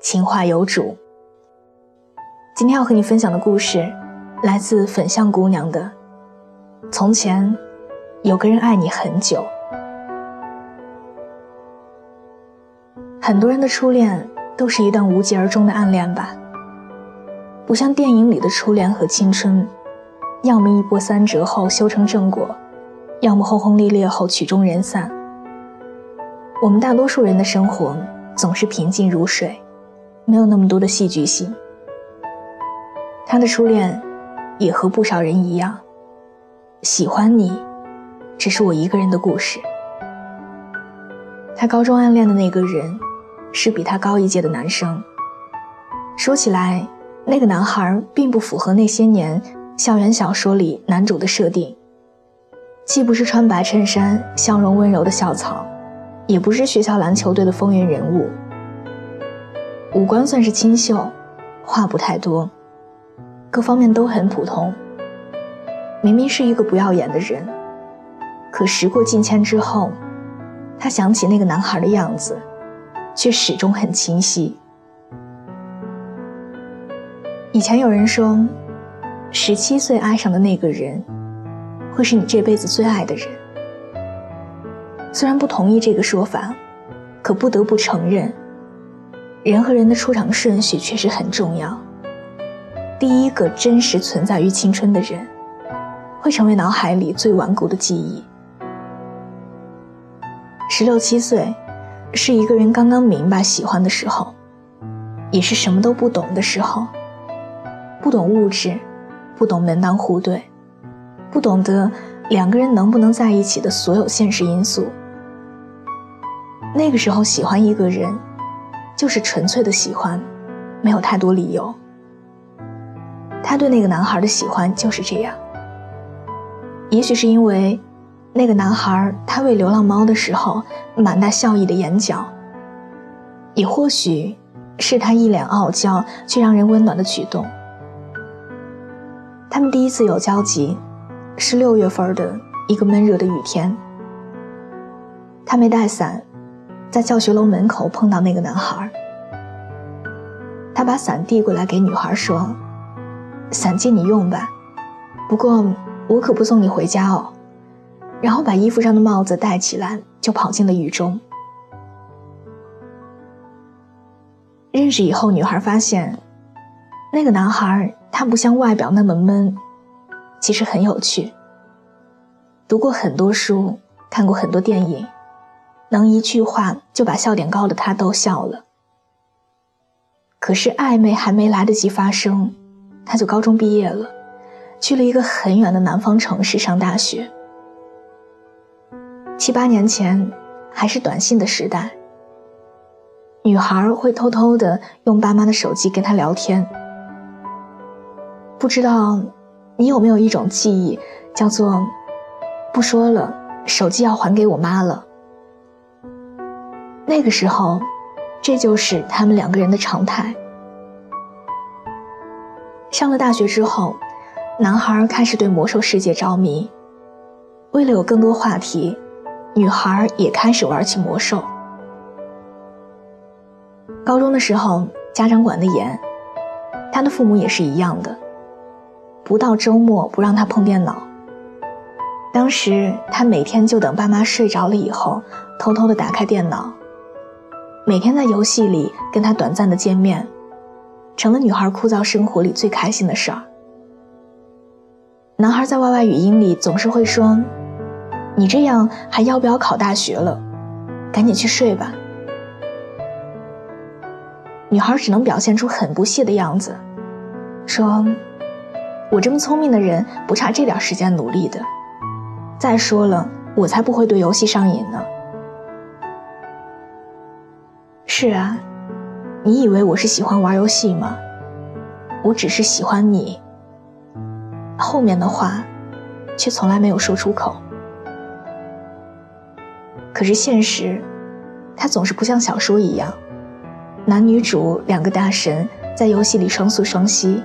情话有主。今天要和你分享的故事，来自粉象姑娘的。从前，有个人爱你很久。很多人的初恋都是一段无疾而终的暗恋吧，不像电影里的初恋和青春，要么一波三折后修成正果，要么轰轰烈烈后曲终人散。我们大多数人的生活总是平静如水，没有那么多的戏剧性。他的初恋也和不少人一样，喜欢你，只是我一个人的故事。他高中暗恋的那个人，是比他高一届的男生。说起来，那个男孩并不符合那些年校园小说里男主的设定，既不是穿白衬衫、笑容温柔的校草。也不是学校篮球队的风云人物，五官算是清秀，话不太多，各方面都很普通。明明是一个不要眼的人，可时过境迁之后，他想起那个男孩的样子，却始终很清晰。以前有人说，十七岁爱上的那个人，会是你这辈子最爱的人。虽然不同意这个说法，可不得不承认，人和人的出场顺序确实很重要。第一个真实存在于青春的人，会成为脑海里最顽固的记忆。十六七岁，是一个人刚刚明白喜欢的时候，也是什么都不懂的时候，不懂物质，不懂门当户对，不懂得两个人能不能在一起的所有现实因素。那个时候喜欢一个人，就是纯粹的喜欢，没有太多理由。他对那个男孩的喜欢就是这样。也许是因为，那个男孩他喂流浪猫的时候满带笑意的眼角，也或许是他一脸傲娇却让人温暖的举动。他们第一次有交集，是六月份的一个闷热的雨天。他没带伞。在教学楼门口碰到那个男孩，他把伞递过来给女孩说：“伞借你用吧，不过我可不送你回家哦。”然后把衣服上的帽子戴起来，就跑进了雨中。认识以后，女孩发现，那个男孩他不像外表那么闷，其实很有趣。读过很多书，看过很多电影。能一句话就把笑点高的他逗笑了。可是暧昧还没来得及发生，他就高中毕业了，去了一个很远的南方城市上大学。七八年前还是短信的时代，女孩会偷偷的用爸妈的手机跟他聊天。不知道你有没有一种记忆，叫做不说了，手机要还给我妈了。那个时候，这就是他们两个人的常态。上了大学之后，男孩开始对魔兽世界着迷。为了有更多话题，女孩也开始玩起魔兽。高中的时候，家长管得严，他的父母也是一样的，不到周末不让他碰电脑。当时他每天就等爸妈睡着了以后，偷偷的打开电脑。每天在游戏里跟他短暂的见面，成了女孩枯燥生活里最开心的事儿。男孩在 YY 语音里总是会说：“你这样还要不要考大学了？赶紧去睡吧。”女孩只能表现出很不屑的样子，说：“我这么聪明的人，不差这点时间努力的。再说了，我才不会对游戏上瘾呢。”是啊，你以为我是喜欢玩游戏吗？我只是喜欢你。”后面的话，却从来没有说出口。可是现实，它总是不像小说一样，男女主两个大神在游戏里双宿双栖。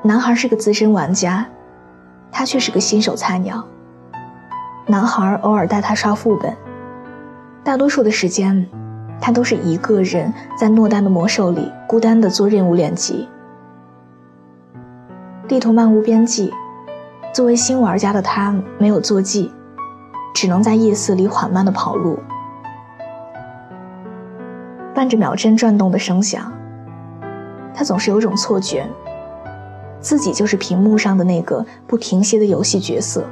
男孩是个资深玩家，他却是个新手菜鸟。男孩偶尔带他刷副本，大多数的时间，他都是一个人在诺丹的魔兽里孤单的做任务练级。地图漫无边际，作为新玩家的他没有坐骑，只能在夜色里缓慢的跑路，伴着秒针转动的声响，他总是有种错觉，自己就是屏幕上的那个不停歇的游戏角色。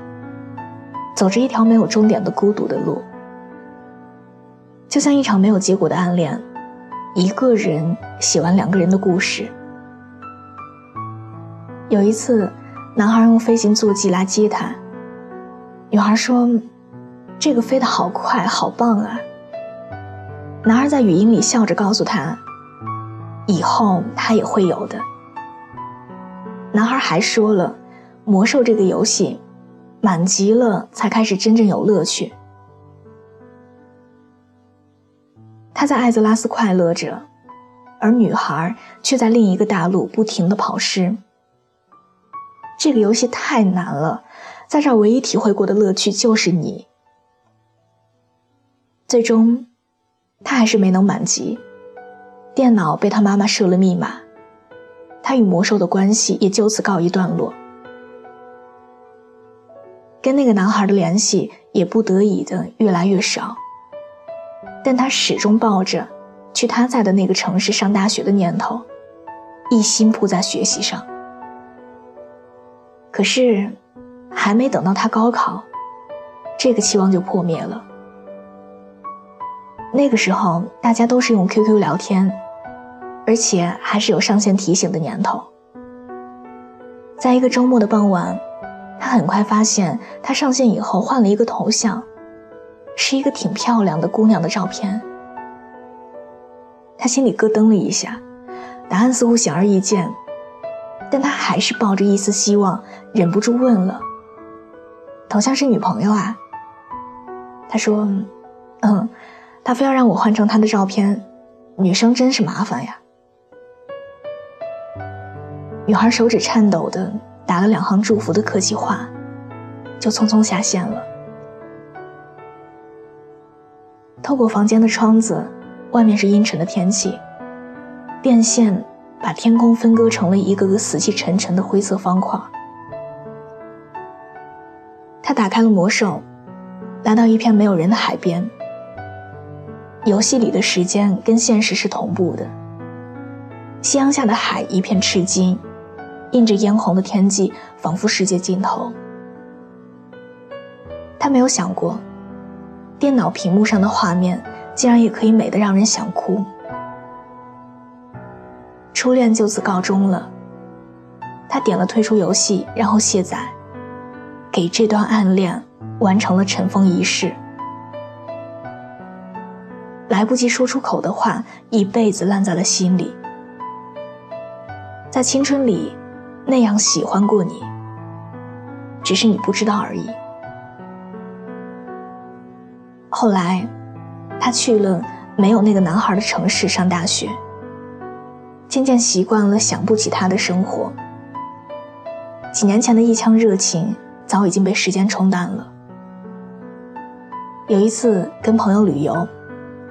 走着一条没有终点的孤独的路，就像一场没有结果的暗恋，一个人写完两个人的故事。有一次，男孩用飞行坐骑来接她，女孩说：“这个飞得好快，好棒啊！”男孩在语音里笑着告诉她：“以后他也会有的。”男孩还说了：“魔兽这个游戏。”满级了，才开始真正有乐趣。他在艾泽拉斯快乐着，而女孩却在另一个大陆不停的跑尸。这个游戏太难了，在这唯一体会过的乐趣就是你。最终，他还是没能满级，电脑被他妈妈设了密码，他与魔兽的关系也就此告一段落。跟那个男孩的联系也不得已的越来越少，但他始终抱着去他在的那个城市上大学的念头，一心扑在学习上。可是，还没等到他高考，这个期望就破灭了。那个时候，大家都是用 QQ 聊天，而且还是有上线提醒的年头。在一个周末的傍晚。他很快发现，他上线以后换了一个头像，是一个挺漂亮的姑娘的照片。他心里咯噔了一下，答案似乎显而易见，但他还是抱着一丝希望，忍不住问了：“头像是女朋友啊？”他说：“嗯，他非要让我换成他的照片，女生真是麻烦呀。”女孩手指颤抖的。打了两行祝福的客气话，就匆匆下线了。透过房间的窗子，外面是阴沉的天气，电线把天空分割成了一个个死气沉沉的灰色方块。他打开了魔兽，来到一片没有人的海边。游戏里的时间跟现实是同步的，夕阳下的海一片赤金。映着嫣红的天际，仿佛世界尽头。他没有想过，电脑屏幕上的画面竟然也可以美得让人想哭。初恋就此告终了。他点了退出游戏，然后卸载，给这段暗恋完成了尘封仪式。来不及说出口的话，一辈子烂在了心里。在青春里。那样喜欢过你，只是你不知道而已。后来，他去了没有那个男孩的城市上大学，渐渐习惯了想不起他的生活。几年前的一腔热情早已经被时间冲淡了。有一次跟朋友旅游，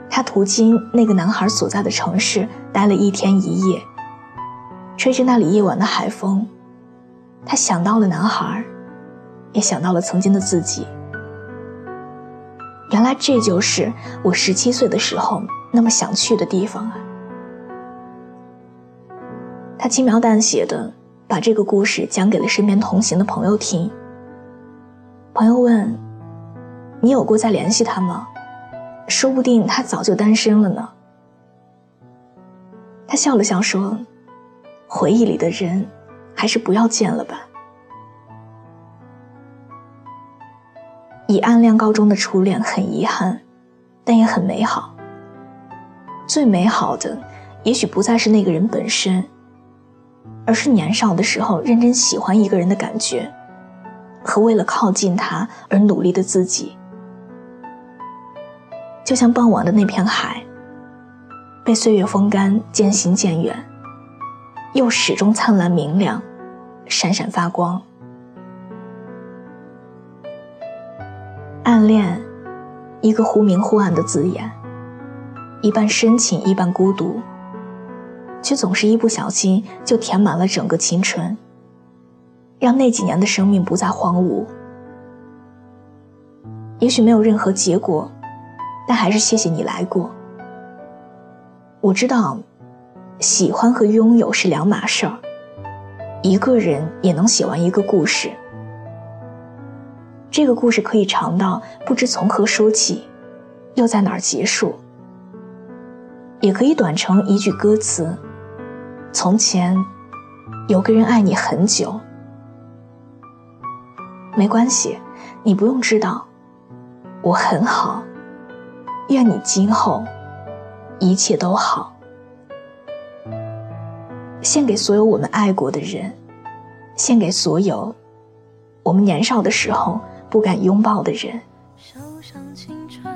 他途经那个男孩所在的城市，待了一天一夜。吹着那里夜晚的海风，他想到了男孩，也想到了曾经的自己。原来这就是我十七岁的时候那么想去的地方啊！他轻描淡写的把这个故事讲给了身边同行的朋友听。朋友问：“你有过再联系他吗？说不定他早就单身了呢。”他笑了笑说。回忆里的人，还是不要见了吧。以暗恋告终的初恋很遗憾，但也很美好。最美好的，也许不再是那个人本身，而是年少的时候认真喜欢一个人的感觉，和为了靠近他而努力的自己。就像傍晚的那片海，被岁月风干，渐行渐远，又始终灿烂明亮，闪闪发光。暗恋，一个忽明忽暗的字眼，一半深情，一半孤独，却总是一不小心就填满了整个青春，让那几年的生命不再荒芜。也许没有任何结果。但还是谢谢你来过。我知道，喜欢和拥有是两码事儿。一个人也能写完一个故事，这个故事可以长到不知从何说起，又在哪儿结束；也可以短成一句歌词：“从前有个人爱你很久。”没关系，你不用知道，我很好。愿你今后一切都好。献给所有我们爱过的人，献给所有我们年少的时候不敢拥抱的人。手上青春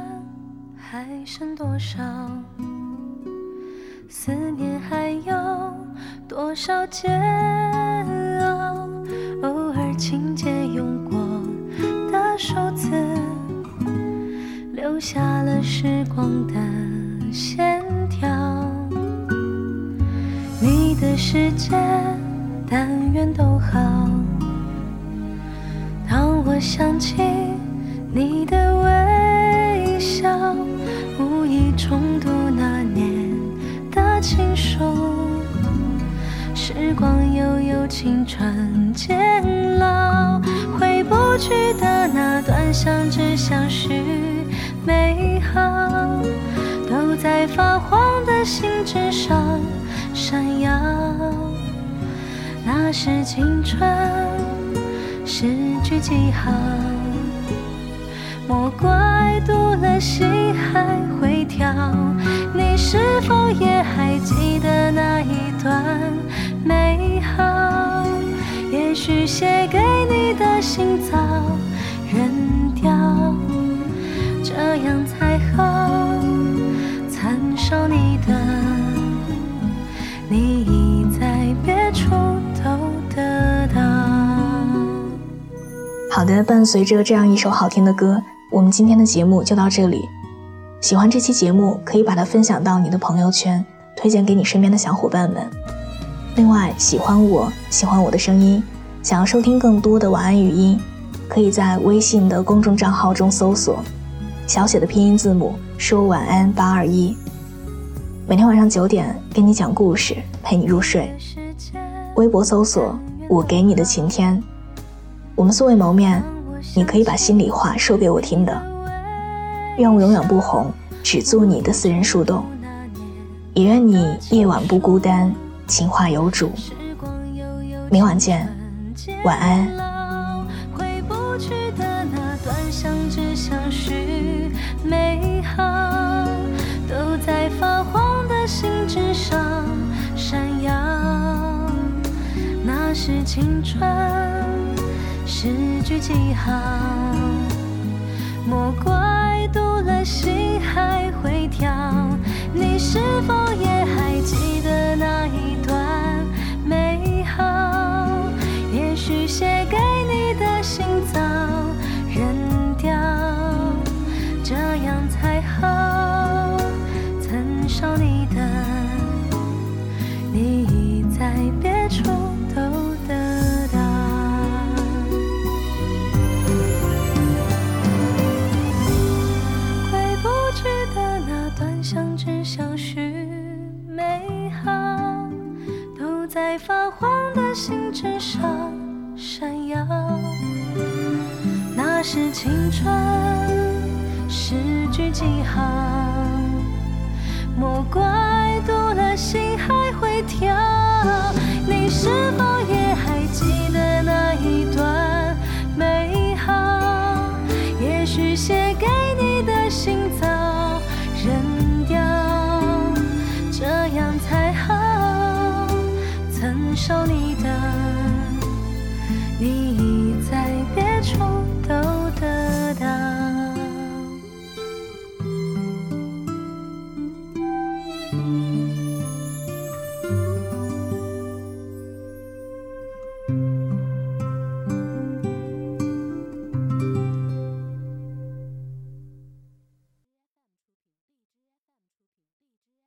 还剩多少？思念还有多少煎熬？偶尔情节用过的数字。留下了时光的线条，你的世界但愿都想起你的微笑，无意重读那年的情书。时光悠悠，青春渐老，回不去的那段相知相许。美好都在发黄的信纸上闪耀，那是青春诗句几行。莫怪读了心还会跳，你是否也还记得那一段美好？也许好的，伴随着这样一首好听的歌，我们今天的节目就到这里。喜欢这期节目，可以把它分享到你的朋友圈，推荐给你身边的小伙伴们。另外，喜欢我喜欢我的声音，想要收听更多的晚安语音，可以在微信的公众账号中搜索。小写的拼音字母，说晚安八二一。每天晚上九点，给你讲故事，陪你入睡。微博搜索我给你的晴天。我们素未谋面，你可以把心里话说给我听的。愿我永远不红，只做你的私人树洞。也愿你夜晚不孤单，情话有主。明晚见，晚安。是青春诗句记号。莫怪读了心还会跳，你是否也还记得那一段美好？也许写给在发黄的信纸上闪耀。那是青春。诗句记号，莫怪读了心还会跳。你是否也还记得那一段美好？也许写给你的信早扔掉。这样才好承受你的，你在别处都得到。